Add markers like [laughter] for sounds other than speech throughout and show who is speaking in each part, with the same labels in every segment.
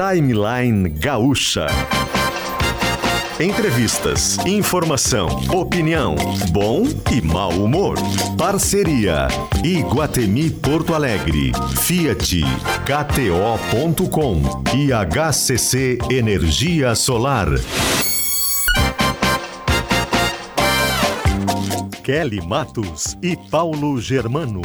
Speaker 1: Timeline Gaúcha. Entrevistas, informação, opinião, bom e mau humor. Parceria Iguatemi Porto Alegre, Fiat, KTO.com e HCC Energia Solar. Kelly Matos e Paulo Germano.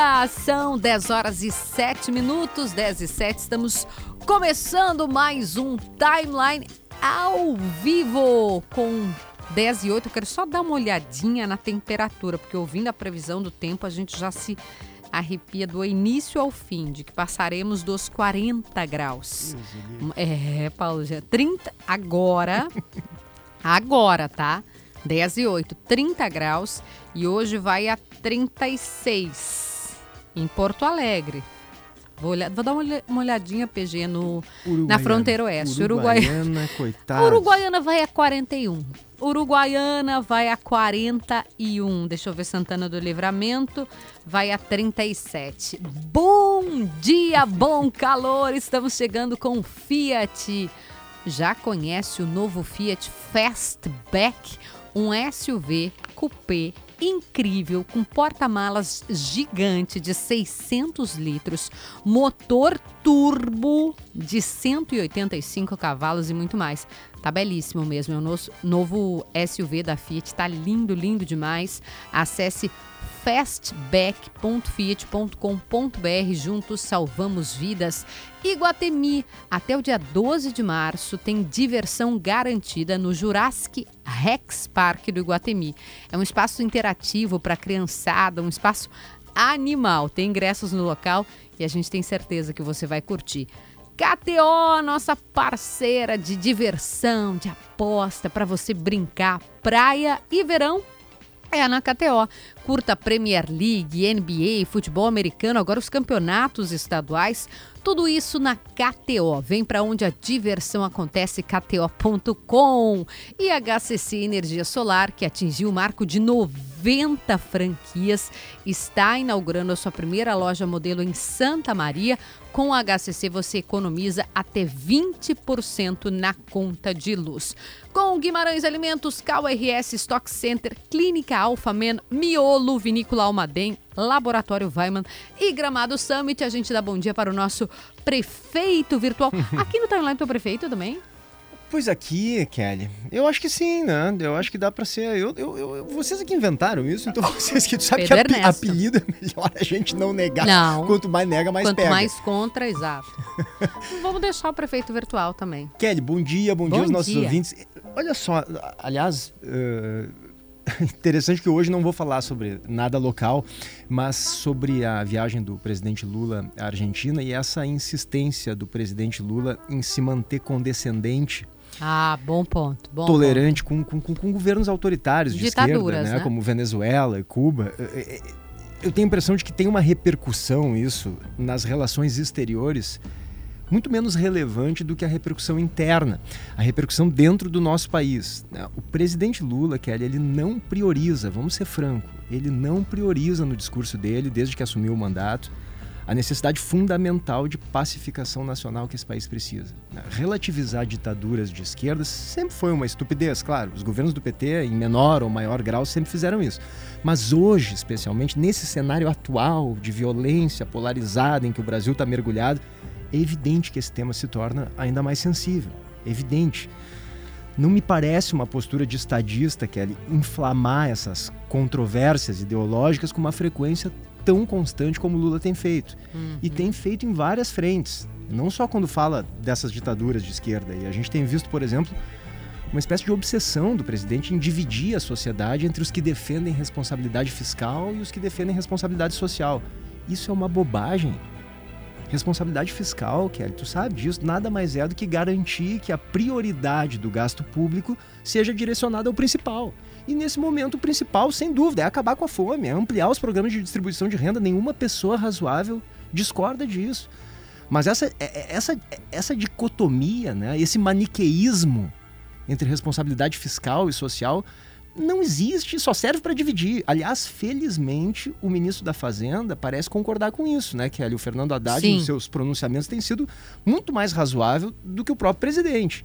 Speaker 2: Dia! São 10 horas e 7 minutos, 10 e 7, estamos começando mais um Timeline ao vivo com 10 e 8. Eu quero só dar uma olhadinha na temperatura, porque ouvindo a previsão do tempo, a gente já se arrepia do início ao fim, de que passaremos dos 40 graus. É, Paulo, já 30 agora. [laughs] agora, tá? 10 e 8, 30 graus e hoje vai a 36 em Porto Alegre. Vou, olhar, vou dar uma olhadinha, PG, no, na fronteira oeste.
Speaker 3: Uruguaiana, [laughs] coitada.
Speaker 2: Uruguaiana vai a 41. Uruguaiana vai a 41. Deixa eu ver Santana do Livramento. Vai a 37. Bom dia, bom calor. Estamos chegando com Fiat. Já conhece o novo Fiat Fastback? Um SUV coupé incrível, com porta-malas gigante de 600 litros, motor turbo de 185 cavalos e muito mais. Tá belíssimo mesmo, é o nosso novo SUV da Fiat, tá lindo, lindo demais. Acesse fastback.fiat.com.br. Juntos salvamos vidas. Iguatemi, até o dia 12 de março, tem diversão garantida no Jurassic Rex Park do Iguatemi. É um espaço interativo para criançada, um espaço animal. Tem ingressos no local e a gente tem certeza que você vai curtir. KTO, nossa parceira de diversão, de aposta para você brincar, praia e verão é na KTO. Curta Premier League, NBA, futebol americano, agora os campeonatos estaduais. Tudo isso na KTO. Vem para onde a diversão acontece, kto.com. E HCC Energia Solar, que atingiu o marco de 90 franquias, está inaugurando a sua primeira loja modelo em Santa Maria. Com a HCC você economiza até 20% na conta de luz. Com Guimarães Alimentos, KRS Stock Center, Clínica Alfamen, Miolo, Vinícola Almaden, Laboratório Weiman e Gramado Summit. A gente dá bom dia para o nosso prefeito virtual. [laughs] Aqui no Timeline tem o prefeito também?
Speaker 3: Pois aqui, Kelly, eu acho que sim, né? Eu acho que dá para ser. Eu, eu, eu, vocês aqui inventaram isso, então [laughs] vocês que tu sabe Pedro que ap apelido é melhor a gente não negar.
Speaker 2: Não.
Speaker 3: Quanto mais nega, mais
Speaker 2: Quanto
Speaker 3: pega.
Speaker 2: mais contra, exato. [laughs] Vamos deixar o prefeito virtual também.
Speaker 3: Kelly, bom dia, bom, bom dia aos nossos dia. ouvintes. Olha só, aliás. Uh [laughs] interessante que hoje não vou falar sobre nada local, mas sobre a viagem do presidente Lula à Argentina e essa insistência do presidente Lula em se manter condescendente.
Speaker 2: Ah, bom ponto. Bom
Speaker 3: tolerante
Speaker 2: ponto.
Speaker 3: Com, com, com, governos autoritários de esquerda, né? né? como Venezuela e Cuba. Eu tenho a impressão de que tem uma repercussão isso nas relações exteriores muito menos relevante do que a repercussão interna, a repercussão dentro do nosso país. Né? O presidente Lula, Kelly, ele não prioriza, vamos ser franco, ele não prioriza no discurso dele, desde que assumiu o mandato, a necessidade fundamental de pacificação nacional que esse país precisa. Né? Relativizar ditaduras de esquerda sempre foi uma estupidez, claro. Os governos do PT, em menor ou maior grau, sempre fizeram isso. Mas hoje, especialmente nesse cenário atual de violência polarizada em que o Brasil está mergulhado, é evidente que esse tema se torna ainda mais sensível. É evidente. Não me parece uma postura de estadista que é inflamar essas controvérsias ideológicas com uma frequência tão constante como Lula tem feito. Uhum. E tem feito em várias frentes. Não só quando fala dessas ditaduras de esquerda. E a gente tem visto, por exemplo, uma espécie de obsessão do presidente em dividir a sociedade entre os que defendem responsabilidade fiscal e os que defendem responsabilidade social. Isso é uma bobagem. Responsabilidade fiscal, Kelly, tu sabe disso, nada mais é do que garantir que a prioridade do gasto público seja direcionada ao principal. E nesse momento, o principal, sem dúvida, é acabar com a fome, é ampliar os programas de distribuição de renda. Nenhuma pessoa razoável discorda disso. Mas essa, é, é, essa, essa dicotomia, né, esse maniqueísmo entre responsabilidade fiscal e social não existe, só serve para dividir. Aliás, felizmente, o ministro da Fazenda parece concordar com isso, né? Que ali o Fernando Haddad, Sim. nos seus pronunciamentos, tem sido muito mais razoável do que o próprio presidente.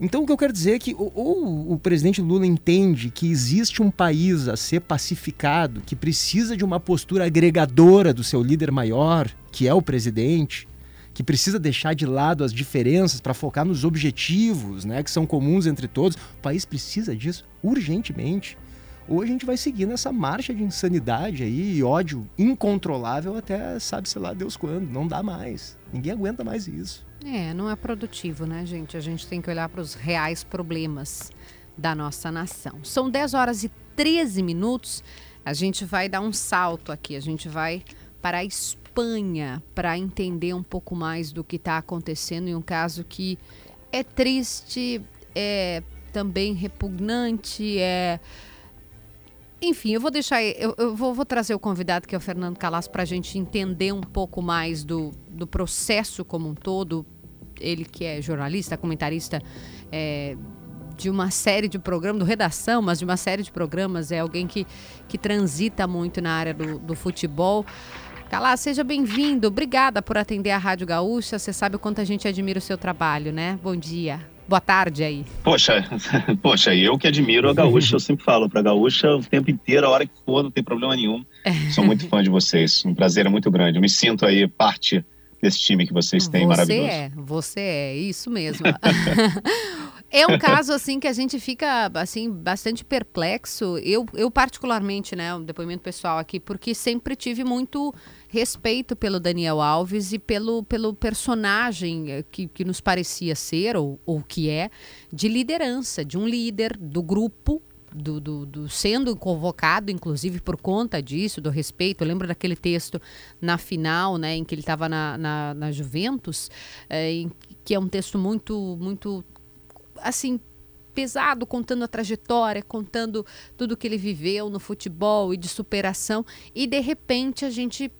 Speaker 3: Então, o que eu quero dizer é que ou, o presidente Lula entende que existe um país a ser pacificado, que precisa de uma postura agregadora do seu líder maior, que é o presidente, que precisa deixar de lado as diferenças para focar nos objetivos, né, que são comuns entre todos. O país precisa disso urgentemente. Ou a gente vai seguir nessa marcha de insanidade aí e ódio incontrolável até sabe-se lá Deus quando. Não dá mais. Ninguém aguenta mais isso.
Speaker 2: É, não é produtivo, né, gente? A gente tem que olhar para os reais problemas da nossa nação. São 10 horas e 13 minutos. A gente vai dar um salto aqui. A gente vai para a Espanha para entender um pouco mais do que está acontecendo em um caso que é triste, é também repugnante, é. Enfim, eu vou deixar. Eu, eu vou, vou, trazer o convidado, que é o Fernando Calas, para a gente entender um pouco mais do, do processo como um todo. Ele que é jornalista, comentarista é, de uma série de programas, do Redação, mas de uma série de programas, é alguém que, que transita muito na área do, do futebol. Calá, seja bem-vindo. Obrigada por atender a Rádio Gaúcha. Você sabe o quanto a gente admira o seu trabalho, né? Bom dia. Boa tarde aí.
Speaker 4: Poxa, [laughs] poxa, eu que admiro a Gaúcha, eu sempre falo para a Gaúcha o tempo inteiro, a hora que for, não tem problema nenhum. [laughs] Sou muito fã de vocês. Um prazer é muito grande. Eu me sinto aí parte desse time que vocês têm,
Speaker 2: você
Speaker 4: maravilhoso.
Speaker 2: Você é, você é, isso mesmo. [laughs] É um caso assim que a gente fica assim bastante perplexo. Eu, eu particularmente, né, um depoimento pessoal aqui, porque sempre tive muito respeito pelo Daniel Alves e pelo, pelo personagem eh, que, que nos parecia ser ou, ou que é de liderança, de um líder do grupo do, do, do, sendo convocado, inclusive por conta disso, do respeito. Eu lembro daquele texto na final, né, em que ele estava na, na, na, Juventus, é, em, que é um texto muito, muito assim, pesado, contando a trajetória, contando tudo que ele viveu no futebol e de superação. E de repente a gente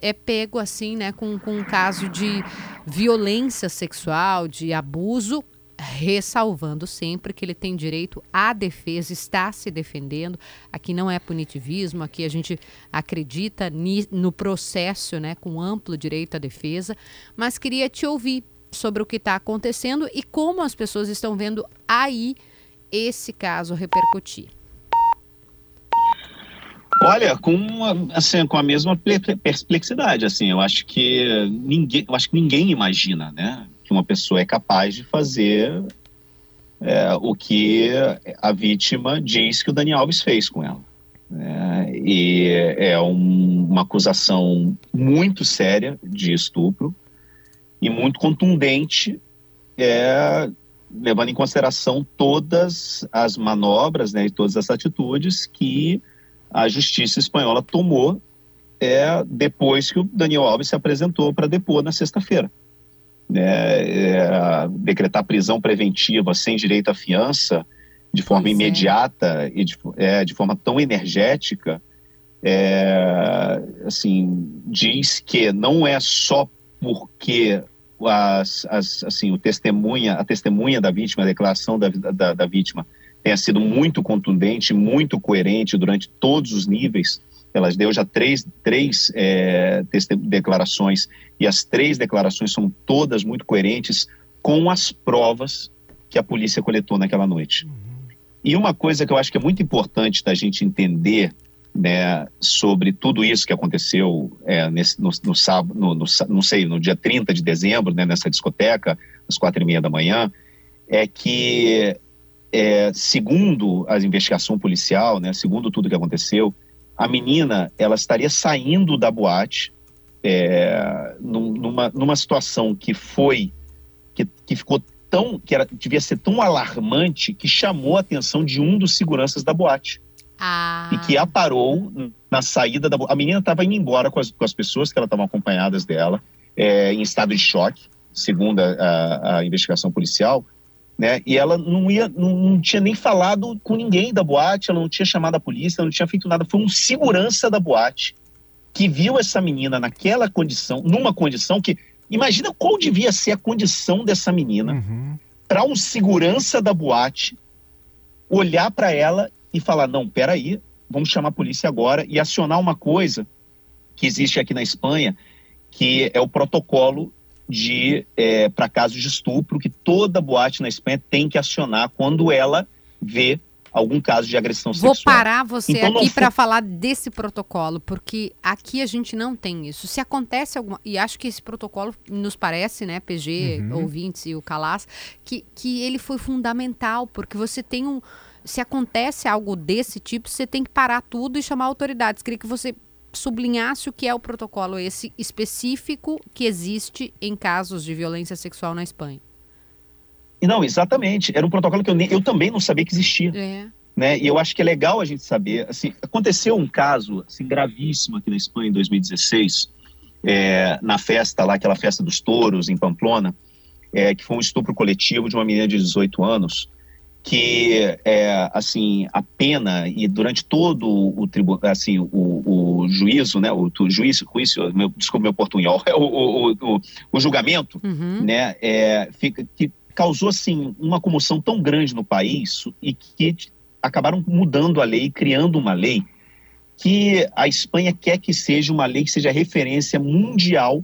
Speaker 2: é pego assim, né, com, com um caso de violência sexual, de abuso, ressalvando sempre que ele tem direito à defesa, está se defendendo. Aqui não é punitivismo, aqui a gente acredita no processo, né, com amplo direito à defesa. Mas queria te ouvir sobre o que está acontecendo e como as pessoas estão vendo aí esse caso repercutir.
Speaker 4: Olha, com assim, com a mesma perplexidade, assim, eu acho que ninguém, eu acho que ninguém imagina, né, que uma pessoa é capaz de fazer é, o que a vítima diz que o Dani Alves fez com ela. É, e é um, uma acusação muito séria de estupro, e muito contundente, é, levando em consideração todas as manobras né, e todas as atitudes que a justiça espanhola tomou é, depois que o Daniel Alves se apresentou para depor na sexta-feira. É, é, decretar prisão preventiva sem direito à fiança de forma pois é. imediata é. e de, é, de, forma tão energética, é, assim, diz que não é só porque as, as, assim, o testemunha, a testemunha da vítima, a declaração da, da, da vítima tenha sido muito contundente, muito coerente durante todos os níveis. Ela deu já três, três é, declarações e as três declarações são todas muito coerentes com as provas que a polícia coletou naquela noite. E uma coisa que eu acho que é muito importante da gente entender né, sobre tudo isso que aconteceu é, nesse, no, no sábado, no, no, não sei, no dia 30 de dezembro, né, nessa discoteca, às quatro e meia da manhã, é que, é, segundo a investigação policial, né, segundo tudo que aconteceu, a menina ela estaria saindo da boate é, numa, numa situação que foi, que, que ficou tão, que era, devia ser tão alarmante que chamou a atenção de um dos seguranças da boate. Ah. E que a parou na saída da. A menina estava indo embora com as, com as pessoas que ela estavam acompanhadas dela, é, em estado de choque, segundo a, a, investigação policial. Né? E ela não, ia, não, não, tinha nem falado com ninguém da boate, ela não tinha chamado a polícia, não tinha feito nada. Foi um segurança da boate que viu essa menina naquela condição, numa condição que. Imagina qual devia ser a condição dessa menina uhum. para um segurança da boate olhar para ela e falar: não, peraí, vamos chamar a polícia agora e acionar uma coisa que existe aqui na Espanha, que é o protocolo de é, para casos de estupro que toda boate na Espanha tem que acionar quando ela vê algum caso de agressão
Speaker 2: Vou
Speaker 4: sexual.
Speaker 2: Vou parar você então, aqui para falar desse protocolo, porque aqui a gente não tem isso. Se acontece alguma. E acho que esse protocolo nos parece, né, PG, uhum. ouvintes e o Calas, que, que ele foi fundamental, porque você tem um. Se acontece algo desse tipo, você tem que parar tudo e chamar autoridades. Queria que você sublinhasse o que é o protocolo esse específico que existe em casos de violência sexual na Espanha.
Speaker 4: Não, exatamente. Era um protocolo que eu, eu também não sabia que existia. É. Né? E eu acho que é legal a gente saber. Assim, aconteceu um caso assim, gravíssimo aqui na Espanha em 2016, é, na festa lá, aquela festa dos touros em Pamplona, é, que foi um estupro coletivo de uma menina de 18 anos, que é, assim a pena e durante todo o tribunal assim o, o, juízo né o, o juízo juízo meu, desculpa meu portunhol [laughs] o, o, o, julgamento uhum. né é, fica que causou assim uma comoção tão grande no país e que acabaram mudando a lei, criando uma lei que a Espanha quer que seja uma lei que seja referência mundial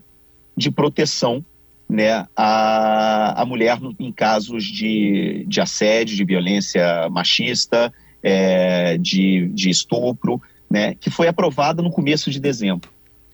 Speaker 4: de proteção né, à, à mulher em casos de, de assédio, de violência machista, é, de, de estupro, né, que foi aprovada no começo de dezembro.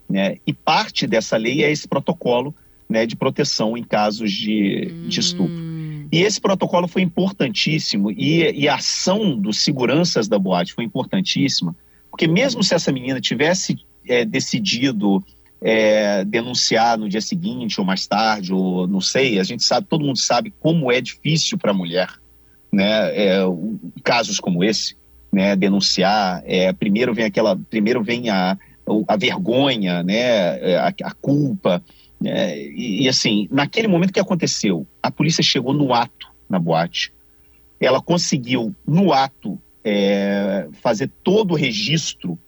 Speaker 4: Né, e parte dessa lei é esse protocolo né, de proteção em casos de, hum. de estupro. E esse protocolo foi importantíssimo e, e, a ação dos seguranças da boate foi importantíssima, porque mesmo se essa menina tivesse é, decidido é, denunciar no dia seguinte ou mais tarde, ou não sei, a gente sabe, todo mundo sabe como é difícil para a mulher, né, é, casos como esse, né, denunciar, é, primeiro vem aquela, primeiro vem a, a vergonha, né, é, a, a culpa, é, e, e, assim, naquele momento que aconteceu, a polícia chegou no ato na boate. Ela conseguiu, no ato, é, fazer todo o registro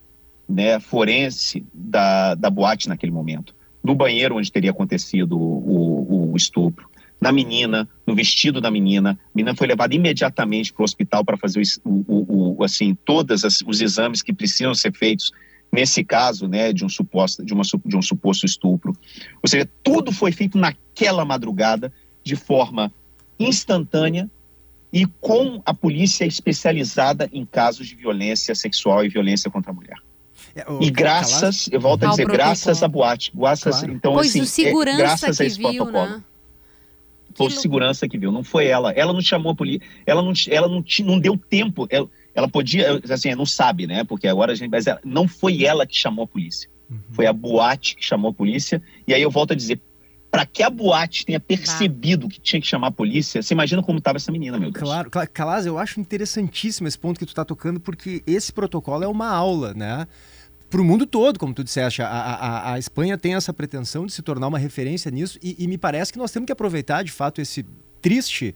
Speaker 4: né, forense da, da boate naquele momento. No banheiro onde teria acontecido o, o, o estupro, na menina, no vestido da menina. A menina foi levada imediatamente para o hospital para fazer o, o, assim, todos os exames que precisam ser feitos nesse caso, né, de um suposto, de, uma, de um suposto estupro. Ou seja, tudo foi feito naquela madrugada, de forma instantânea e com a polícia especializada em casos de violência sexual e violência contra a mulher. É, e graças, eu volto a dizer, graças à boate, graças,
Speaker 2: claro. então pois assim, o segurança é, graças a esse viu, protocolo. Né?
Speaker 4: Foi o segurança que viu, não foi ela. Ela não chamou a polícia, ela não, ela não, não deu tempo. Ela, ela podia, assim, não sabe, né? Porque agora a gente, mas ela, não foi ela que chamou a polícia. Uhum. Foi a boate que chamou a polícia. E aí eu volto a dizer, para que a boate tenha percebido que tinha que chamar a polícia, você imagina como estava essa menina, meu Deus.
Speaker 3: Claro, Calaz, eu acho interessantíssimo esse ponto que tu está tocando, porque esse protocolo é uma aula, né? Para o mundo todo, como tu disseste, a, a, a Espanha tem essa pretensão de se tornar uma referência nisso, e, e me parece que nós temos que aproveitar de fato esse triste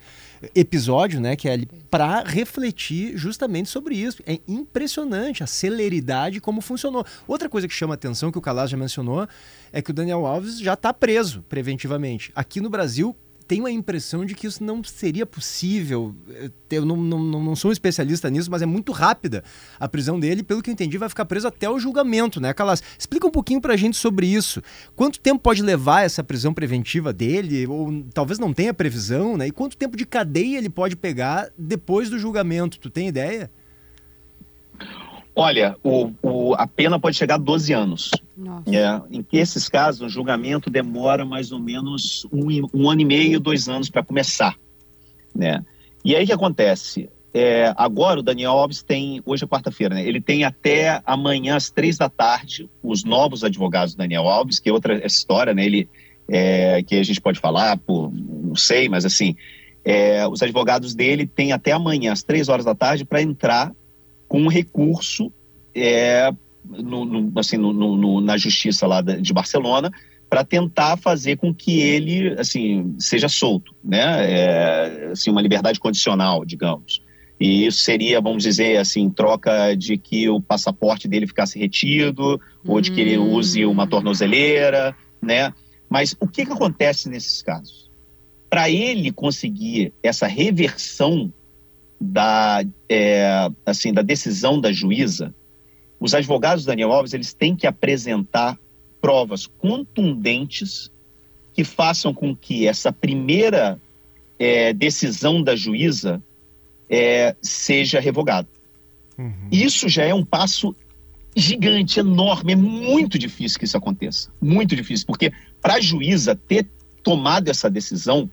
Speaker 3: episódio, né, que é para refletir justamente sobre isso. É impressionante a celeridade como funcionou. Outra coisa que chama atenção que o Calas já mencionou é que o Daniel Alves já está preso preventivamente. Aqui no Brasil tenho a impressão de que isso não seria possível. Eu não, não, não sou um especialista nisso, mas é muito rápida a prisão dele. Pelo que eu entendi, vai ficar preso até o julgamento, né, Calas? Explica um pouquinho pra gente sobre isso. Quanto tempo pode levar essa prisão preventiva dele? Ou talvez não tenha previsão, né? E quanto tempo de cadeia ele pode pegar depois do julgamento? Tu tem ideia?
Speaker 4: Olha, o, o, a pena pode chegar a 12 anos. É, em esses casos, o julgamento demora mais ou menos um, um ano e meio, dois anos para começar. Né? E aí o que acontece? É, agora o Daniel Alves tem, hoje é quarta-feira, né? ele tem até amanhã às três da tarde os novos advogados do Daniel Alves, que é outra história, né? ele, é, que a gente pode falar, por, não sei, mas assim, é, os advogados dele têm até amanhã às três horas da tarde para entrar com um recurso é, no, no, assim, no, na justiça lá de Barcelona para tentar fazer com que ele assim seja solto, né? É, assim, uma liberdade condicional, digamos. E isso seria, vamos dizer assim, troca de que o passaporte dele ficasse retido, hum. ou de que ele use uma hum. tornozeleira, né? Mas o que, que acontece nesses casos? Para ele conseguir essa reversão da, é, assim, da decisão da juíza, os advogados do Daniel Alves eles têm que apresentar provas contundentes que façam com que essa primeira é, decisão da juíza é, seja revogada. Uhum. Isso já é um passo gigante, enorme. É muito difícil que isso aconteça. Muito difícil, porque para a juíza ter tomado essa decisão,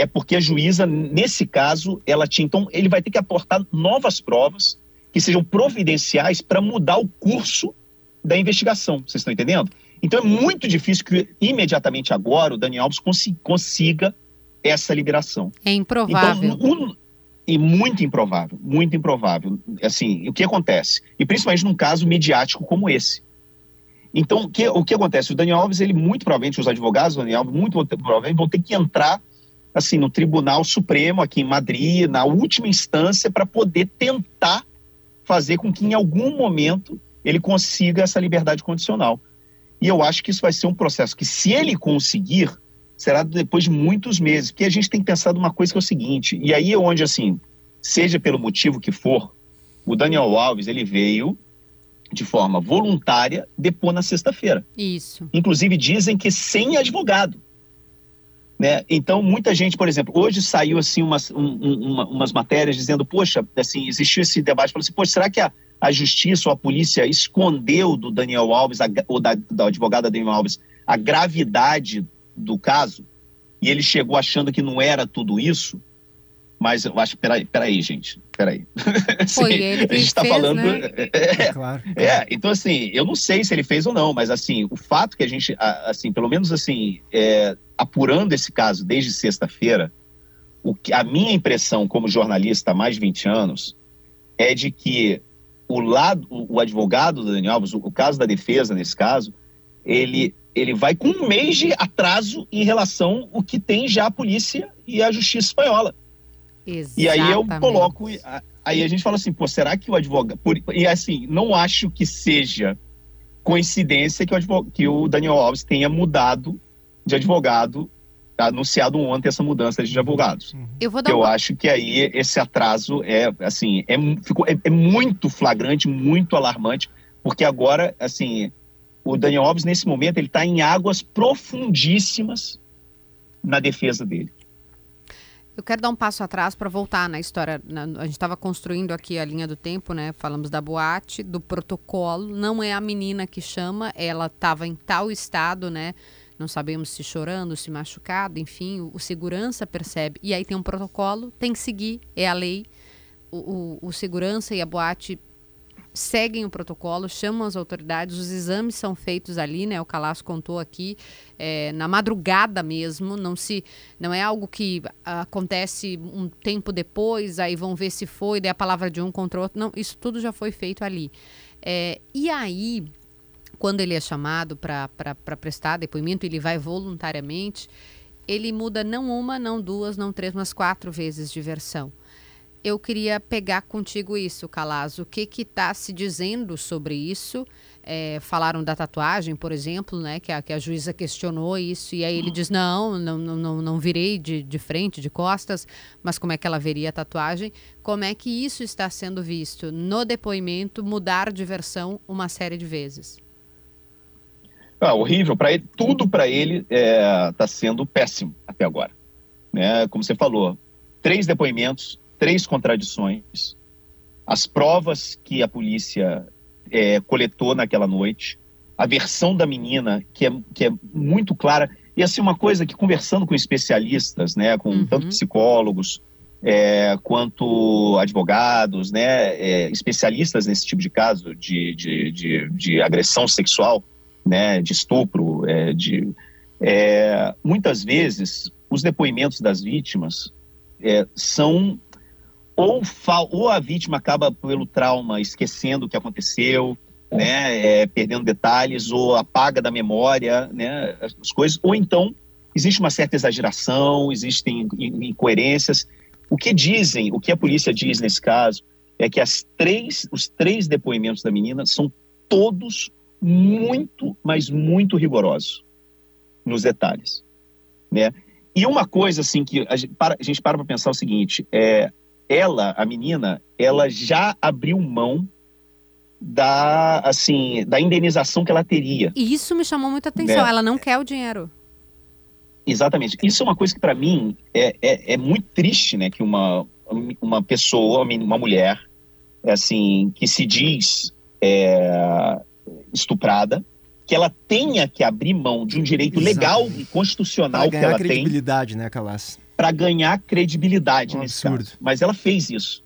Speaker 4: é porque a juíza, nesse caso, ela tinha. Então, ele vai ter que aportar novas provas que sejam providenciais para mudar o curso da investigação. Vocês estão entendendo? Então, é muito difícil que imediatamente agora o Daniel Alves consiga essa liberação.
Speaker 2: É improvável.
Speaker 4: Então, um, e muito improvável, muito improvável. Assim, o que acontece? E principalmente num caso midiático como esse. Então, o que, o que acontece? O Daniel Alves, ele muito provavelmente, os advogados do Daniel Alves, muito provavelmente vão ter que entrar assim no Tribunal Supremo aqui em Madrid, na última instância, para poder tentar fazer com que em algum momento ele consiga essa liberdade condicional. E eu acho que isso vai ser um processo que, se ele conseguir, será depois de muitos meses, porque a gente tem que pensar uma coisa que é o seguinte, e aí é onde, assim, seja pelo motivo que for, o Daniel Alves, ele veio de forma voluntária depor na sexta-feira.
Speaker 2: Isso.
Speaker 4: Inclusive dizem que sem advogado. Né? Então, muita gente, por exemplo, hoje saiu assim umas, um, uma, umas matérias dizendo, poxa, assim, existiu esse debate, falou assim, poxa, será que a, a justiça ou a polícia escondeu do Daniel Alves, a, ou da, da advogada Daniel Alves, a gravidade do caso? E ele chegou achando que não era tudo isso? Mas eu acho, peraí, peraí, gente, peraí.
Speaker 2: Foi [laughs] assim, ele que a gente está falando. Né?
Speaker 4: É, é, claro. é, então assim, eu não sei se ele fez ou não, mas assim, o fato que a gente, assim, pelo menos assim, é, apurando esse caso desde sexta-feira, a minha impressão como jornalista há mais de 20 anos é de que o lado, o advogado do Daniel Alves, o caso da defesa nesse caso, ele, ele vai com um mês de atraso em relação ao que tem já a polícia e a justiça espanhola.
Speaker 2: Exatamente.
Speaker 4: E aí eu coloco, aí a gente fala assim, pô, será que o advogado, por, e assim, não acho que seja coincidência que o, advogado, que o Daniel Alves tenha mudado de advogado, anunciado ontem essa mudança de advogados.
Speaker 2: Uhum. Eu vou dar
Speaker 4: Eu
Speaker 2: uma...
Speaker 4: acho que aí esse atraso é, assim, é, ficou, é, é muito flagrante, muito alarmante, porque agora, assim, o Daniel Alves, nesse momento, ele está em águas profundíssimas na defesa dele.
Speaker 2: Eu quero dar um passo atrás para voltar na história. Na, a gente estava construindo aqui a linha do tempo, né? Falamos da boate, do protocolo. Não é a menina que chama, ela estava em tal estado, né? Não sabemos se chorando, se machucado, enfim, o, o segurança percebe. E aí tem um protocolo, tem que seguir, é a lei. O, o, o segurança e a boate seguem o protocolo, chamam as autoridades, os exames são feitos ali, né? O Calaço contou aqui é, na madrugada mesmo, não se, não é algo que acontece um tempo depois, aí vão ver se foi, daí a palavra de um contra o outro, não, isso tudo já foi feito ali. É, e aí, quando ele é chamado para prestar depoimento, ele vai voluntariamente, ele muda não uma, não duas, não três, mas quatro vezes de versão eu queria pegar contigo isso, Calazo. O que está se dizendo sobre isso? É, falaram da tatuagem, por exemplo, né? Que a, que a juíza questionou isso, e aí ele diz: não, não, não, não virei de, de frente, de costas, mas como é que ela veria a tatuagem? Como é que isso está sendo visto no depoimento, mudar de versão uma série de vezes?
Speaker 4: Ah, horrível para ele, tudo para ele está é, tá sendo péssimo até agora. Né? Como você falou, três depoimentos três contradições, as provas que a polícia é, coletou naquela noite, a versão da menina, que é, que é muito clara, e assim, uma coisa que conversando com especialistas, né, com uhum. tanto psicólogos é, quanto advogados, né, é, especialistas nesse tipo de caso de, de, de, de agressão sexual, né, de estupro, é, de, é, muitas vezes os depoimentos das vítimas é, são ou, ou a vítima acaba pelo trauma esquecendo o que aconteceu, né, é, perdendo detalhes, ou apaga da memória né, as coisas, ou então existe uma certa exageração, existem incoerências. O que dizem, o que a polícia diz nesse caso, é que as três, os três depoimentos da menina são todos muito, mas muito rigorosos nos detalhes, né? E uma coisa assim que a gente para para pensar o seguinte, é ela, a menina, ela já abriu mão da, assim, da indenização que ela teria.
Speaker 2: E isso me chamou muita atenção. Né? Ela não quer o dinheiro.
Speaker 4: Exatamente. Isso é uma coisa que para mim é, é, é, muito triste, né? Que uma, uma pessoa, uma mulher, assim, que se diz é, estuprada, que ela tenha que abrir mão de um direito Exato. legal e constitucional que ela
Speaker 3: tem. credibilidade, né, Calas?
Speaker 4: Para ganhar credibilidade um nesse absurdo. caso. Mas ela fez isso.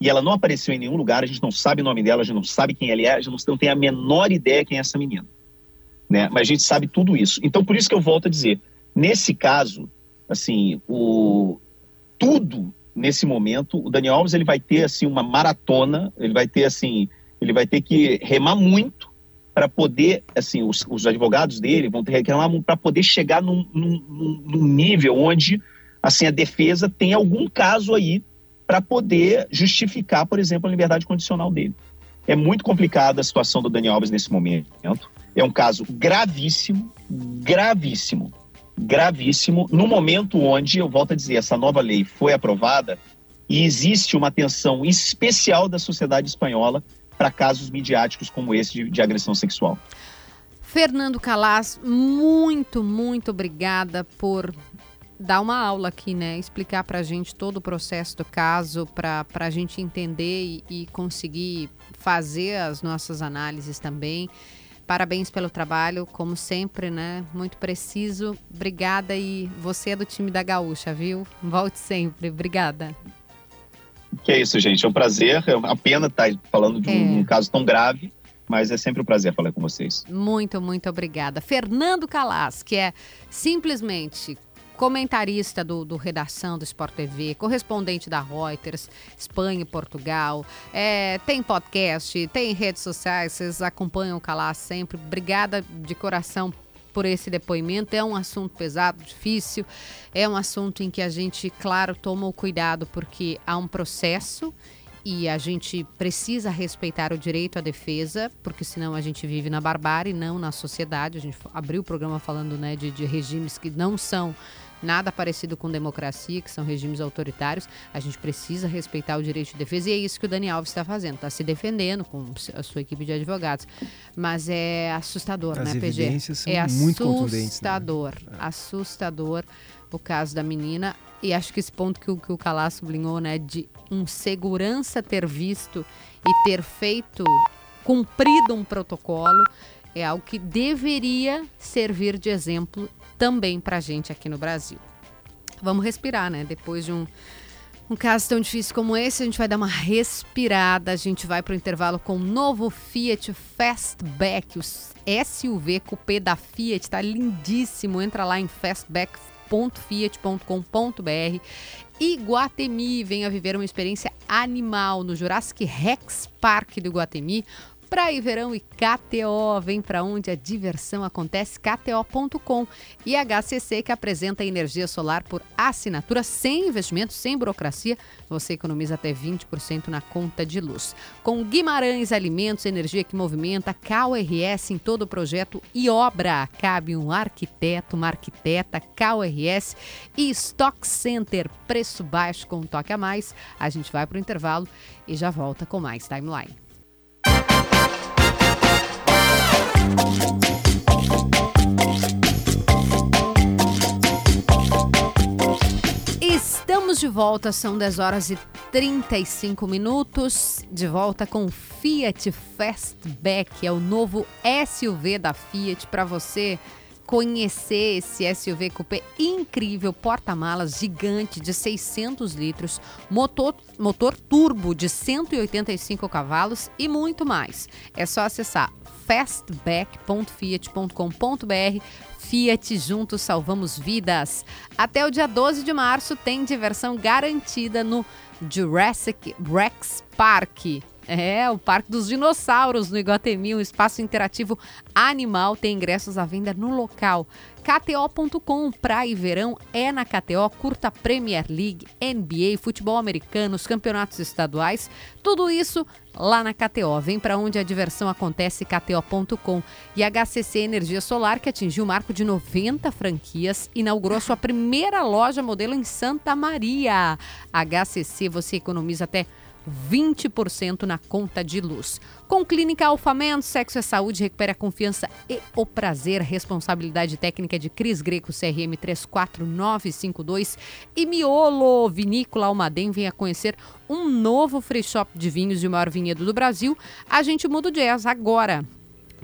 Speaker 4: E ela não apareceu em nenhum lugar, a gente não sabe o nome dela, a gente não sabe quem ela é, a gente não tem a menor ideia quem é essa menina. Né? Mas a gente sabe tudo isso. Então, por isso que eu volto a dizer, nesse caso, assim, o tudo nesse momento, o Daniel Alves ele vai ter assim uma maratona, ele vai ter assim, ele vai ter que remar muito para poder, assim, os, os, advogados dele vão ter que remar para poder chegar num, num, num, nível onde, assim, a defesa tem algum caso aí para poder justificar, por exemplo, a liberdade condicional dele. É muito complicada a situação do Daniel Alves nesse momento. É um caso gravíssimo, gravíssimo, gravíssimo, no momento onde, eu volto a dizer, essa nova lei foi aprovada e existe uma atenção especial da sociedade espanhola para casos midiáticos como esse de, de agressão sexual.
Speaker 2: Fernando Calas, muito, muito obrigada por dar uma aula aqui, né? Explicar para a gente todo o processo do caso, para a gente entender e, e, conseguir fazer as nossas análises também. Parabéns pelo trabalho, como sempre, né? Muito preciso. Obrigada e você é do time da Gaúcha, viu? Volte sempre. Obrigada.
Speaker 4: Que é isso, gente. É um prazer. É uma pena estar falando de é. um caso tão grave mas é sempre um prazer falar com vocês.
Speaker 2: Muito, muito obrigada. Fernando Calas, que é simplesmente comentarista do, do, Redação do Sport TV, correspondente da Reuters, Espanha e Portugal. É, tem podcast, tem redes sociais, vocês acompanham o Calar sempre. Obrigada de coração por esse depoimento. É um assunto pesado, difícil, é um assunto em que a gente, claro, toma o cuidado porque há um processo e a gente precisa respeitar o direito à defesa, porque senão a gente vive na barbárie, não na sociedade. A gente abriu o programa falando né, de, de regimes que não são nada parecido com democracia, que são regimes autoritários. A gente precisa respeitar o direito de defesa e é isso que o Dani Alves está fazendo, está se defendendo com a sua equipe de advogados. Mas é assustador,
Speaker 3: As
Speaker 2: né, PG?
Speaker 3: São é muito assustador,
Speaker 2: né? assustador o caso da menina. E acho que esse ponto que o, que o Calá sublinhou, né, de um segurança ter visto e ter feito, cumprido um protocolo, é algo que deveria servir de exemplo também para a gente aqui no Brasil. Vamos respirar, né? Depois de um, um caso tão difícil como esse, a gente vai dar uma respirada. A gente vai para o intervalo com o novo Fiat Fastback, o SUV Coupé da Fiat. Está lindíssimo. Entra lá em fastback.fiat.com.br. Iguatemi, venha viver uma experiência animal no Jurassic Rex Park do Iguatemi. Praia e Verão e KTO. Vem para onde a diversão acontece, KTO.com. E HCC, que apresenta energia solar por assinatura, sem investimento, sem burocracia. Você economiza até 20% na conta de luz. Com Guimarães Alimentos, energia que movimenta, KRS em todo o projeto e obra. Cabe um arquiteto, uma arquiteta, KRS e Stock Center. Preço baixo com um toque a mais. A gente vai para o intervalo e já volta com mais timeline. Estamos de volta, são 10 horas e 35 minutos. De volta com Fiat Fastback, é o novo SUV da Fiat para você conhecer esse SUV coupé incrível, porta-malas gigante de 600 litros, motor, motor turbo de 185 cavalos e muito mais. É só acessar fastback.fiat.com.br. Fiat juntos salvamos vidas. Até o dia 12 de março tem diversão garantida no Jurassic Rex Park. É, o Parque dos Dinossauros no Iguatemi, um espaço interativo animal, tem ingressos à venda no local. KTO.com, praia e verão é na KTO, curta Premier League, NBA, futebol americano, os campeonatos estaduais, tudo isso lá na KTO. Vem para onde a diversão acontece, KTO.com. E HCC Energia Solar, que atingiu o marco de 90 franquias, inaugurou sua primeira loja modelo em Santa Maria. HCC, você economiza até 20% na conta de luz. Com Clínica Alfamen, Sexo é Saúde, recupera a confiança e o prazer. Responsabilidade técnica de Cris Greco, CRM 34952. E Miolo Vinícola Almaden, venha conhecer um novo free shop de vinhos e o maior vinhedo do Brasil. A gente muda o jazz agora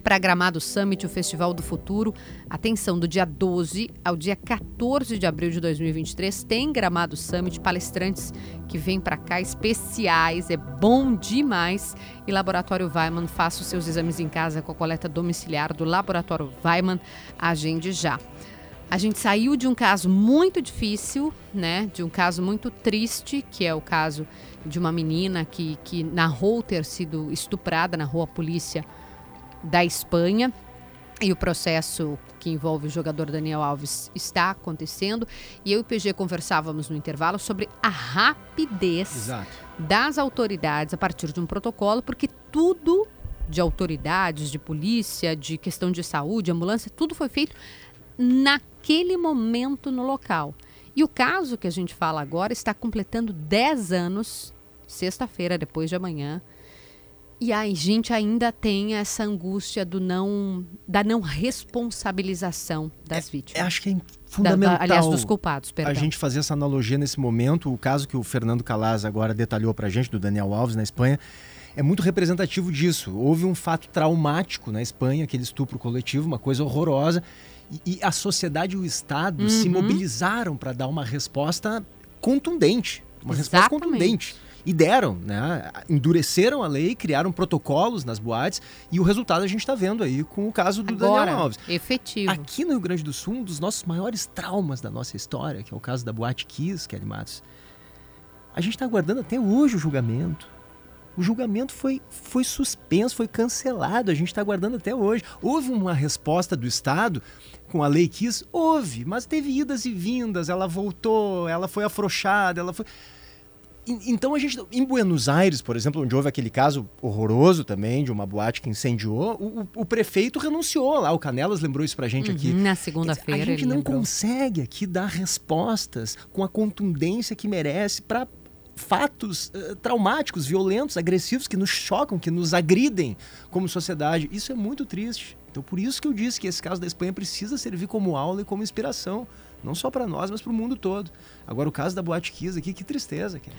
Speaker 2: para Gramado Summit, o Festival do Futuro. Atenção, do dia 12 ao dia 14 de abril de 2023 tem Gramado Summit, palestrantes que vêm para cá especiais, é bom demais. E Laboratório Weiman, faça os seus exames em casa com a coleta domiciliar do Laboratório Weiman, agende já. A gente saiu de um caso muito difícil, né? De um caso muito triste, que é o caso de uma menina que, que narrou ter sido estuprada, narrou a polícia da Espanha. E o processo que envolve o jogador Daniel Alves está acontecendo. E eu e o PG conversávamos no intervalo sobre a rapidez Exato. das autoridades a partir de um protocolo, porque tudo de autoridades, de polícia, de questão de saúde, ambulância, tudo foi feito naquele momento no local. E o caso que a gente fala agora está completando 10 anos, sexta-feira, depois de amanhã. E a gente ainda tem essa angústia do não da não responsabilização das é, vítimas.
Speaker 3: Acho que é fundamental. Da, da,
Speaker 2: aliás, dos culpados, perdão.
Speaker 3: A gente fazer essa analogia nesse momento, o caso que o Fernando Calaz agora detalhou para a gente do Daniel Alves na Espanha, é muito representativo disso. Houve um fato traumático na Espanha, aquele estupro coletivo, uma coisa horrorosa, e, e a sociedade e o Estado uhum. se mobilizaram para dar uma resposta contundente, uma Exatamente. resposta contundente e deram, né? Endureceram a lei, criaram protocolos nas boates e o resultado a gente está vendo aí com o caso do Agora, Daniel Alves.
Speaker 2: Efetivo.
Speaker 3: Aqui no Rio Grande do Sul, um dos nossos maiores traumas da nossa história, que é o caso da boate Kiss, Kelly Matos, a gente está aguardando até hoje o julgamento. O julgamento foi, foi suspenso, foi cancelado. A gente está aguardando até hoje. Houve uma resposta do Estado com a lei Kiss? Houve, mas teve idas e vindas. Ela voltou, ela foi afrouxada, ela foi. Então a gente, em Buenos Aires, por exemplo, onde houve aquele caso horroroso também de uma boate que incendiou, o, o prefeito renunciou lá. O Canelas lembrou isso pra gente
Speaker 2: uhum,
Speaker 3: aqui.
Speaker 2: Na segunda-feira.
Speaker 3: A gente não
Speaker 2: lembrou.
Speaker 3: consegue aqui dar respostas com a contundência que merece para fatos uh, traumáticos, violentos, agressivos que nos chocam, que nos agridem como sociedade. Isso é muito triste. Então, por isso que eu disse que esse caso da Espanha precisa servir como aula e como inspiração. Não só para nós, mas para o mundo todo. Agora, o caso da Boate Kiss aqui, que tristeza. Cara.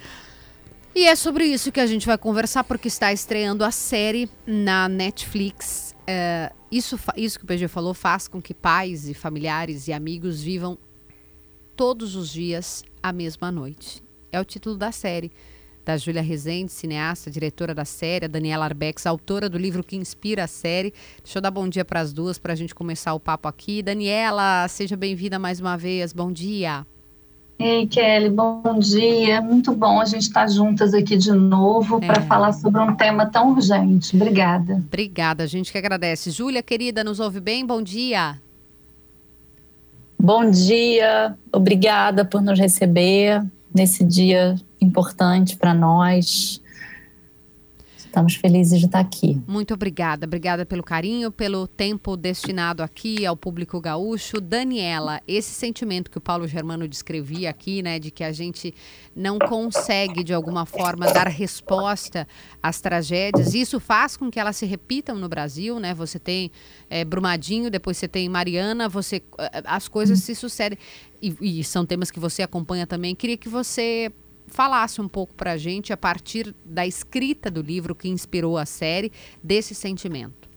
Speaker 2: E é sobre isso que a gente vai conversar, porque está estreando a série na Netflix. É, isso, isso que o PG falou faz com que pais e familiares e amigos vivam todos os dias a mesma noite. É o título da série da Júlia Rezende, cineasta, diretora da série, a Daniela Arbex, autora do livro que inspira a série. Deixa eu dar bom dia para as duas para a gente começar o papo aqui. Daniela, seja bem-vinda mais uma vez. Bom dia.
Speaker 5: Ei, Kelly, bom dia. Muito bom a gente estar juntas aqui de novo é. para falar sobre um tema tão urgente. Obrigada.
Speaker 2: Obrigada, a gente que agradece. Júlia, querida, nos ouve bem? Bom dia.
Speaker 6: Bom dia, obrigada por nos receber nesse dia importante para nós. Estamos felizes de estar aqui.
Speaker 2: Muito obrigada. Obrigada pelo carinho, pelo tempo destinado aqui ao público gaúcho. Daniela, esse sentimento que o Paulo Germano descrevia aqui, né, de que a gente não consegue, de alguma forma, dar resposta às tragédias, isso faz com que elas se repitam no Brasil, né? Você tem é, Brumadinho, depois você tem Mariana, você, as coisas se sucedem. E, e são temas que você acompanha também. Queria que você falasse um pouco para a gente, a partir da escrita do livro que inspirou a série, desse sentimento.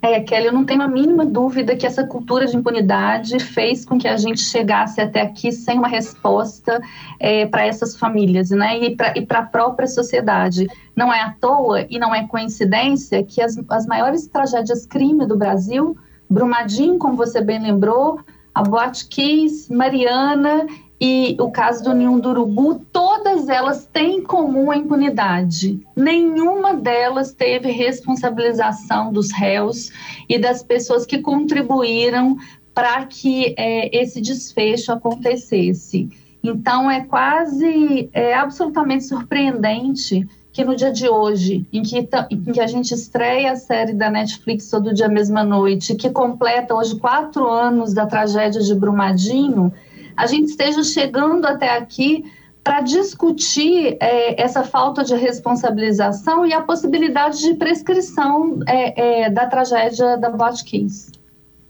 Speaker 5: É, Kelly, eu não tenho a mínima dúvida que essa cultura de impunidade fez com que a gente chegasse até aqui sem uma resposta é, para essas famílias, né? E para a própria sociedade. Não é à toa e não é coincidência que as, as maiores tragédias crime do Brasil, Brumadinho, como você bem lembrou, a Boate Kiss, Mariana e o caso do Ninho do Urubu, todas elas têm em comum a impunidade. Nenhuma delas teve responsabilização dos réus e das pessoas que contribuíram para que é, esse desfecho acontecesse. Então, é quase, é absolutamente surpreendente que no dia de hoje, em que, em que a gente estreia a série da Netflix Todo Dia Mesma Noite, que completa hoje quatro anos da tragédia de Brumadinho, a gente esteja chegando até aqui para discutir é, essa falta de responsabilização e a possibilidade de prescrição é, é, da tragédia da Botkiss.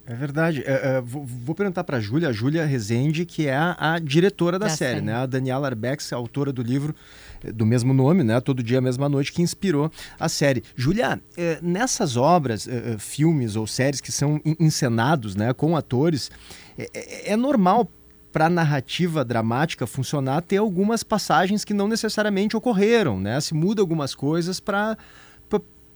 Speaker 3: É verdade. É, é, vou, vou, perguntar para a Júlia, a Júlia Rezende, que é a, a diretora da, da série, série, né? A Daniela Arbex, autora do livro é, do mesmo nome, né? Todo Dia, Mesma Noite, que inspirou a série. Júlia, é, nessas obras, é filmes ou séries que são encenados né, com atores, é, é normal para a narrativa dramática funcionar, ter algumas passagens que não necessariamente ocorreram, né? Se muda algumas coisas para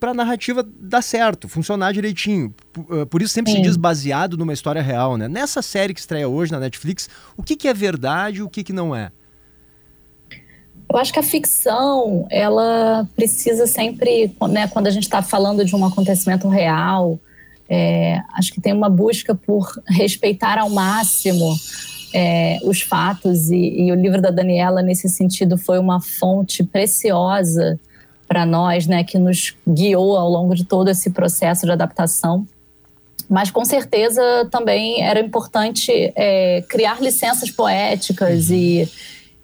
Speaker 3: para a narrativa dar certo, funcionar direitinho. Eh, por isso sempre Sim. se diz baseado numa história real, né? Nessa série que estreia hoje na Netflix, o que, que é verdade e o que, que não é?
Speaker 6: Eu acho que a ficção, ela precisa sempre, né, quando a gente está falando de um acontecimento real, é, acho que tem uma busca por respeitar ao máximo é, os fatos e, e, o livro da Daniela nesse sentido foi uma fonte preciosa para nós, né, que nos guiou ao longo de todo esse processo de adaptação. Mas com certeza também era importante é, criar licenças poéticas e,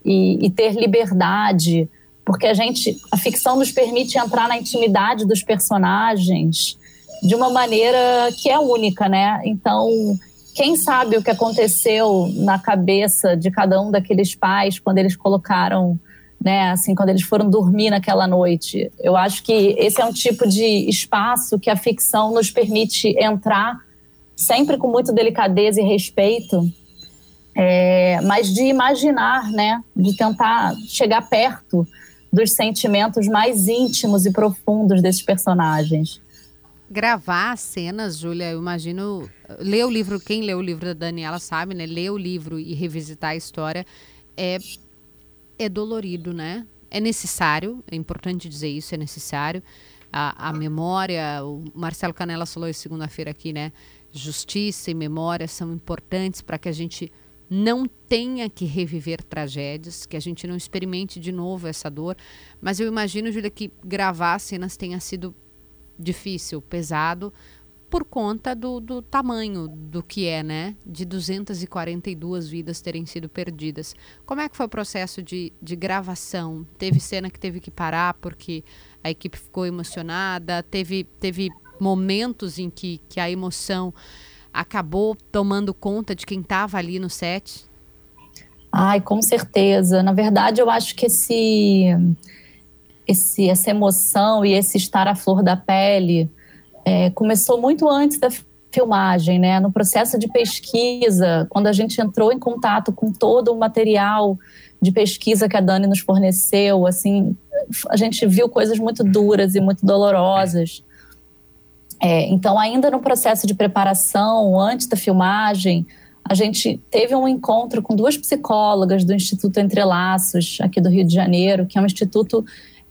Speaker 6: e, e ter liberdade, porque a gente, a ficção nos permite entrar na intimidade dos personagens de uma maneira que é única, né? Então quem sabe o que aconteceu na cabeça de cada um daqueles pais quando eles colocaram, né, assim, quando eles foram dormir naquela noite. Eu acho que esse é um tipo de espaço que a ficção nos permite entrar, sempre com muita delicadeza e respeito, é, mas de imaginar, né, de tentar chegar perto dos sentimentos mais íntimos e profundos desses personagens
Speaker 2: gravar cenas, Júlia, eu imagino. Ler o livro, quem lê o livro da Daniela sabe, né? Ler o livro e revisitar a história é, é dolorido, né? É necessário, é importante dizer isso, é necessário. A, a memória, o Marcelo Canela falou isso segunda-feira aqui, né? Justiça e memória são importantes para que a gente não tenha que reviver tragédias, que a gente não experimente de novo essa dor. Mas eu imagino, Júlia, que gravar cenas tenha sido difícil, pesado, por conta do, do tamanho do que é, né? De 242 vidas terem sido perdidas. Como é que foi o processo de, de gravação? Teve cena que teve que parar porque a equipe ficou emocionada? Teve, teve momentos em que, que a emoção acabou tomando conta de quem estava ali no set?
Speaker 6: Ai, com certeza. Na verdade, eu acho que esse esse, essa emoção e esse estar à flor da pele é, começou muito antes da filmagem, né? No processo de pesquisa, quando a gente entrou em contato com todo o material de pesquisa que a Dani nos forneceu, assim, a gente viu coisas muito duras e muito dolorosas. É, então, ainda no processo de preparação, antes da filmagem, a gente teve um encontro com duas psicólogas do Instituto Entrelaços, aqui do Rio de Janeiro, que é um instituto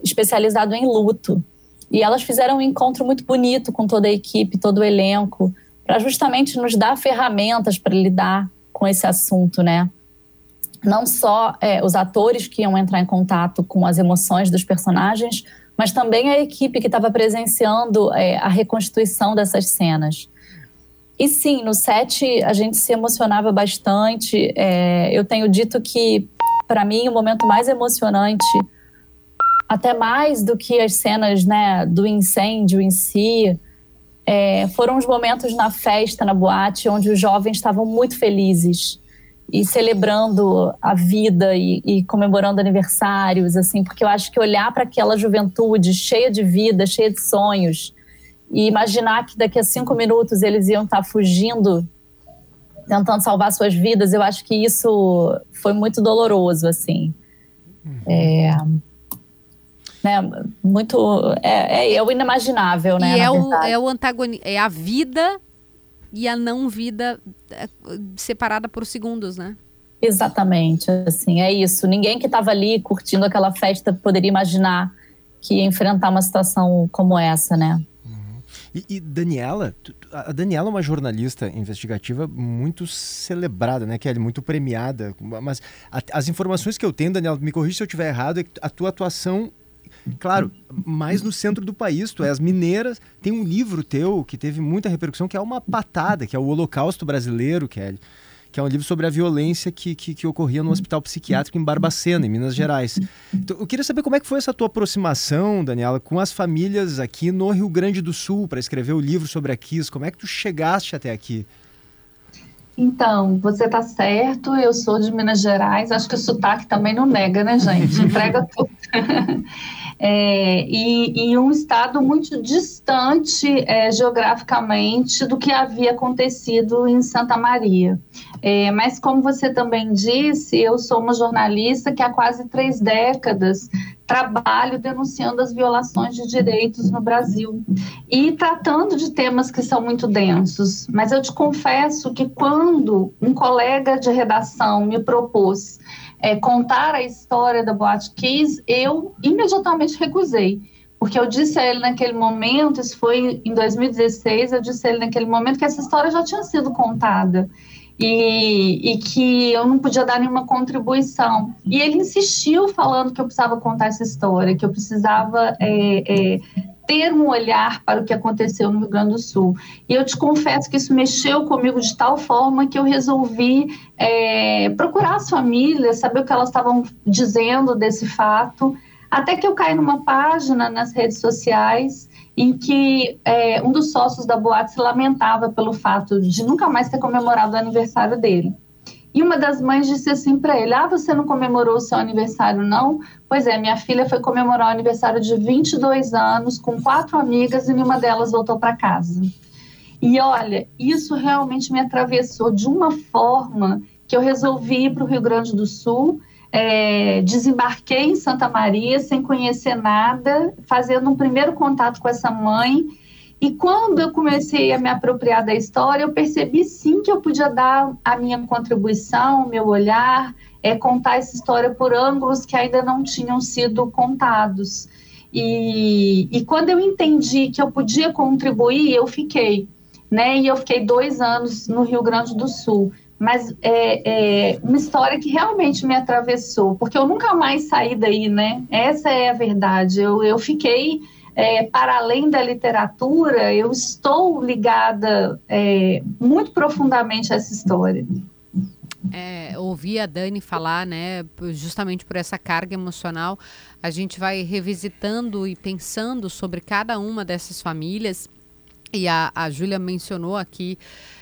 Speaker 6: especializado em luto. E elas fizeram um encontro muito bonito com toda a equipe, todo o elenco, para justamente nos dar ferramentas para lidar com esse assunto, né? Não só é, os atores que iam entrar em contato com as emoções dos personagens, mas também a equipe que estava presenciando é, a reconstituição dessas cenas. E sim, no set a gente se emocionava bastante. É, eu tenho dito que, para mim, o momento mais emocionante até mais do que as cenas né, do incêndio em si, é, foram os momentos na festa, na boate, onde os jovens estavam muito felizes e celebrando a vida e, e comemorando aniversários, assim, porque eu acho que olhar para aquela juventude cheia de vida, cheia de sonhos, e imaginar que daqui a cinco minutos eles iam estar fugindo, tentando salvar suas vidas, eu acho que isso foi muito doloroso, assim. Uhum. É, né? Muito é, é, é o inimaginável, né?
Speaker 2: E é o, é o antagonismo, é a vida e a não vida é, separada por segundos, né?
Speaker 6: Exatamente, assim, é isso. Ninguém que estava ali curtindo aquela festa poderia imaginar que ia enfrentar uma situação como essa, né?
Speaker 3: Uhum. E, e, Daniela, a Daniela é uma jornalista investigativa muito celebrada, né, Kelly? Muito premiada. Mas a, as informações que eu tenho, Daniela, me corrija se eu estiver errado, é que a tua atuação, claro, mais no centro do país, tu és mineiras. Tem um livro teu que teve muita repercussão, que é uma patada, que é o Holocausto Brasileiro, Kelly que é um livro sobre a violência que, que, que, ocorria no hospital psiquiátrico em Barbacena, em Minas Gerais. Então, eu queria saber como é que foi essa tua aproximação, Daniela, com as famílias aqui no Rio Grande do Sul para escrever o livro sobre a Kiss. Como é que tu chegaste até aqui?
Speaker 5: Então, você está certo, eu sou de Minas Gerais, acho que o sotaque também não nega, né, gente? [laughs] Entrega tudo. É, e, e, um estado muito distante é, geograficamente do que havia acontecido em Santa Maria. É, mas, como você também disse, eu sou uma jornalista que há quase três décadas trabalho denunciando as violações de direitos no Brasil e tratando de temas que são muito densos. Mas eu te confesso que quando um colega de redação me propôs é, contar a história da Boate Kiss, eu imediatamente recusei. Porque eu disse a ele naquele momento, isso foi em 2016, eu disse a ele naquele momento que essa história já tinha sido contada e, e, que eu não podia dar nenhuma contribuição. E ele insistiu falando que eu precisava contar essa história, que eu precisava é, é, ter um olhar para o que aconteceu no Rio Grande do Sul. E eu te confesso que isso mexeu comigo de tal forma que eu resolvi é, procurar as famílias, saber o que elas estavam dizendo desse fato, até que eu caí numa página nas redes sociais em que é, um dos sócios da boate se lamentava pelo fato de nunca mais ter comemorado o aniversário dele. E uma das mães disse assim para ele: Ah, você não comemorou o seu aniversário, não? Pois é, minha filha foi comemorar o aniversário de 22 anos com quatro amigas e nenhuma delas voltou para casa. E olha, isso realmente me atravessou de uma forma que eu resolvi ir para o Rio Grande do Sul é, desembarquei em Santa Maria sem conhecer nada, fazendo um primeiro contato com essa mãe. E quando eu comecei a me apropriar da história, eu percebi sim que eu podia dar a minha contribuição, o meu olhar, é, contar essa história por ângulos que ainda não tinham sido contados. E, e quando eu entendi que eu podia contribuir, eu fiquei. Né? E eu fiquei dois anos no Rio Grande do Sul mas é, é, uma história que realmente me atravessou, porque eu nunca mais saí daí, né? Essa é a verdade. Eu, eu fiquei é, para além da literatura, eu estou ligada é, muito profundamente a essa história.
Speaker 2: É, a Dani falar, né, justamente por essa carga emocional, a gente vai revisitando e pensando sobre cada uma dessas famílias. E a, a Júlia mencionou aqui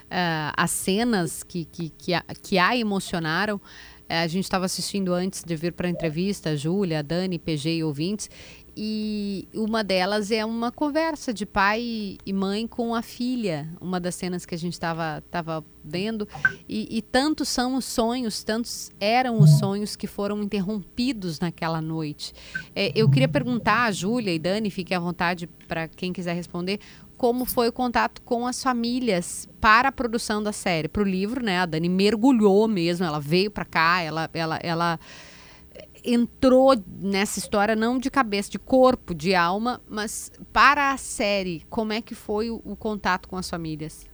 Speaker 2: uh, as cenas que, que, que, a, que a emocionaram. Uh, a gente estava assistindo antes de vir para a entrevista, a Júlia, a Dani, PG e ouvintes, e uma delas é uma conversa de pai e mãe com a filha, uma das cenas que a gente estava tava vendo. E, e, tantos são os sonhos, tantos eram os sonhos que foram interrompidos naquela noite. É, eu queria perguntar a Júlia e Dani, fique à vontade para quem quiser responder, como foi o contato com as famílias para a produção da série, para o livro, né? A Dani mergulhou mesmo, ela veio para cá, ela, ela, ela entrou nessa história não de cabeça, de corpo, de alma, mas para a série, como é que foi o, o contato com as famílias?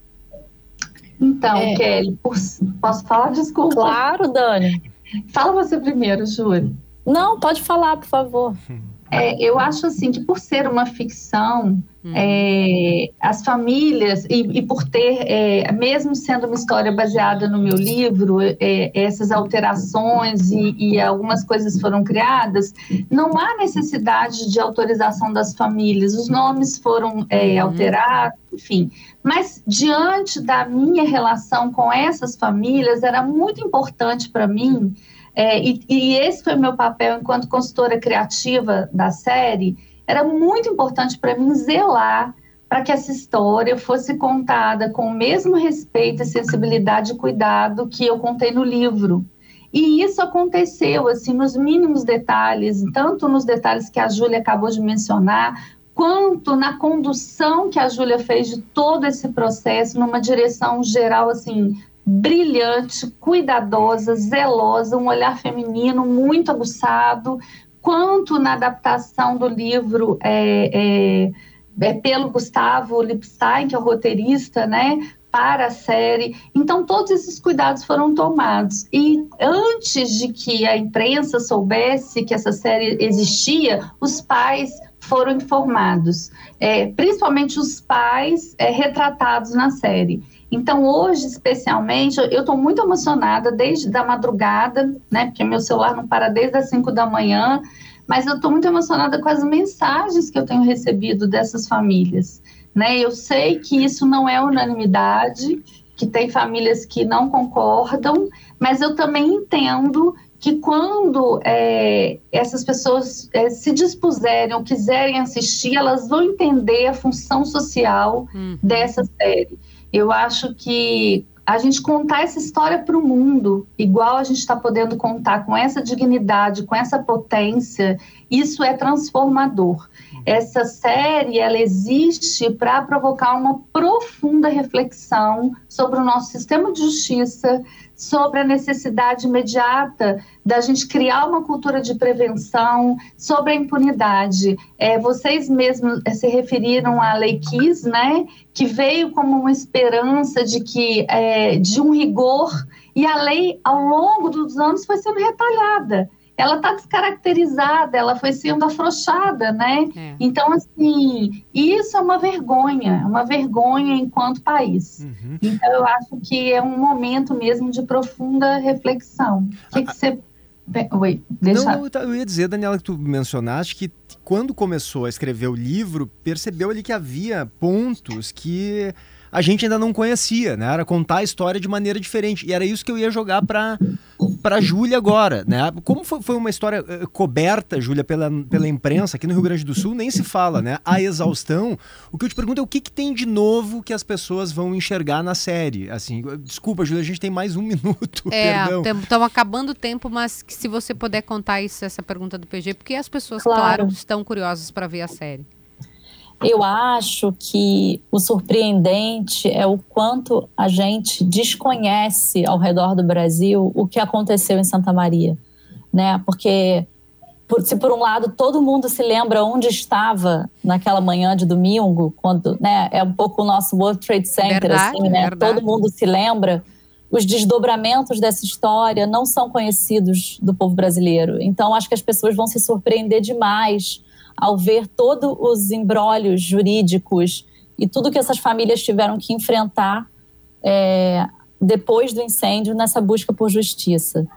Speaker 5: Então, é. Kelly, posso falar? Desculpa.
Speaker 6: Claro, Dani.
Speaker 5: Fala você primeiro, Júlia.
Speaker 6: Não, pode falar, por favor. [laughs]
Speaker 5: É, eu acho assim que por ser uma ficção, hum. é, as famílias, e, e por ter, é, mesmo sendo uma história baseada no meu livro, é, essas alterações e, e, algumas coisas foram criadas, não há necessidade de autorização das famílias, os nomes foram é, uhum. alterados, enfim. Mas diante da minha relação com essas famílias, era muito importante para mim é, e, e, esse foi o meu papel enquanto consultora criativa da série. Era muito importante para mim zelar para que essa história fosse contada com o mesmo respeito, sensibilidade e cuidado que eu contei no livro. E isso aconteceu, assim, nos mínimos detalhes, tanto nos detalhes que a Júlia acabou de mencionar, quanto na condução que a Júlia fez de todo esse processo, numa direção geral, assim, brilhante, cuidadosa, zelosa, um olhar feminino muito aguçado, quanto na adaptação do livro é, é, é pelo Gustavo Lipstein, que é o roteirista, né? Para a série. Então, todos esses cuidados foram tomados. E antes de que a imprensa soubesse que essa série existia, os pais foram informados, é, principalmente os pais é, retratados na série. Então, hoje, especialmente, eu estou muito emocionada desde da madrugada, né? Porque meu celular não para desde as 5 da manhã, mas eu estou muito emocionada com as mensagens que eu tenho recebido dessas famílias. Né? Eu sei que isso não é unanimidade, que tem famílias que não concordam, mas eu também entendo que quando é, essas pessoas é, se dispuserem ou quiserem assistir, elas vão entender a função social uhum. dessa série. Eu acho que a gente contar essa história para o mundo, igual a gente está podendo contar com essa dignidade, com essa potência, isso é transformador. Essa série ela existe para provocar uma profunda reflexão sobre o nosso sistema de justiça, sobre a necessidade imediata da gente criar uma cultura de prevenção, sobre a impunidade. É, vocês mesmos é, se referiram à Lei Kiss, né, que veio como uma esperança de que é, de um rigor e a lei ao longo dos anos foi sendo retalhada ela está descaracterizada, ela foi sendo afrouxada, né? É. Então, assim, isso é uma vergonha, é uma vergonha enquanto país. Uhum. Então, eu acho que é um momento mesmo de profunda reflexão. O que, ah, que você.
Speaker 3: Oi, deixa... Não, eu ia dizer, Daniela, que tu mencionaste que quando começou a escrever o livro, percebeu ali que havia pontos que a gente ainda não conhecia, né? Era contar a história de maneira diferente. E era isso que eu ia jogar para para Júlia agora, né? Como foi, foi uma história uh, coberta, Júlia, pela, pela imprensa aqui no Rio Grande do Sul, nem se fala, né? A exaustão. O que eu te pergunto é o que, que tem de novo que as pessoas vão enxergar na série? Assim, desculpa, Júlia, a gente tem mais um [laughs] minuto. É,
Speaker 2: estamos acabando o tempo, mas se você puder contar isso, essa pergunta do PG, porque as pessoas, claro, claro estão curiosas para ver a série.
Speaker 6: Eu acho que o surpreendente é o quanto a gente desconhece ao redor do Brasil o que aconteceu em Santa Maria, né? Porque por, se por um lado todo mundo se lembra onde estava naquela manhã de domingo, quando, né, é um pouco o nosso World Trade Center, verdade, assim, né? Verdade. Todo mundo se lembra. Os desdobramentos dessa história não são conhecidos do povo brasileiro. Então, acho que as pessoas vão se surpreender demais ao ver todos os embrólios jurídicos e tudo que essas famílias tiveram que enfrentar é, depois do incêndio nessa busca por justiça.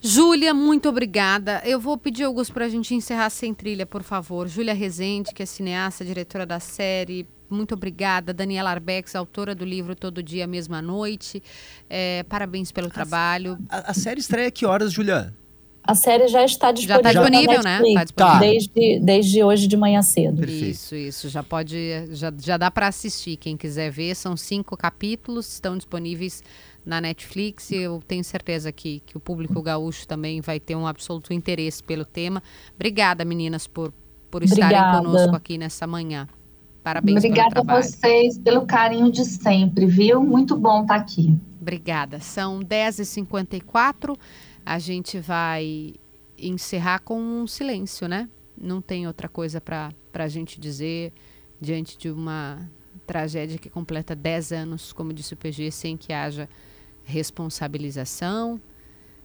Speaker 2: Júlia, muito obrigada. Eu vou pedir, Augusto, para a gente encerrar sem trilha, por favor. Júlia Rezende, que é cineasta, diretora da série, muito obrigada. Daniela Arbex, autora do livro Todo Dia, Mesma Noite. É, parabéns pelo a, trabalho.
Speaker 3: A, a, série estreia que horas, Julia?
Speaker 6: A série já está disponível. Já está disponível, né? Tá disponível. Tá. Desde, desde hoje de manhã cedo.
Speaker 2: Perfeito. Isso, isso. Já pode. Já, já dá para assistir. Quem quiser ver, são cinco capítulos, estão disponíveis na Netflix. Eu tenho certeza que, que o público gaúcho também vai ter um absoluto interesse pelo tema. Obrigada, meninas, por, por estarem conosco aqui nessa manhã. Parabéns
Speaker 5: Obrigada pelo trabalho. a vocês pelo carinho de sempre, viu? Muito bom estar aqui.
Speaker 2: Obrigada. São 10h54 a gente vai encerrar com um silêncio, né? Não tem outra coisa para a gente dizer diante de uma tragédia que completa 10 anos, como disse o PG, sem que haja responsabilização,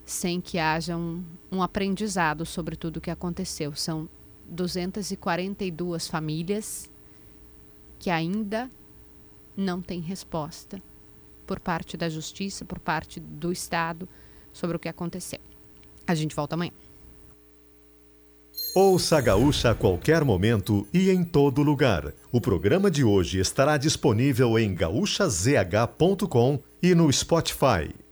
Speaker 2: sem que haja um, um aprendizado sobre tudo o que aconteceu. São 242 famílias que ainda não têm resposta por parte da justiça, por parte do Estado sobre o que aconteceu. A gente volta amanhã.
Speaker 1: Ouça a Gaúcha a qualquer momento e em todo lugar. O programa de hoje estará disponível em gaúchazh.com e no Spotify.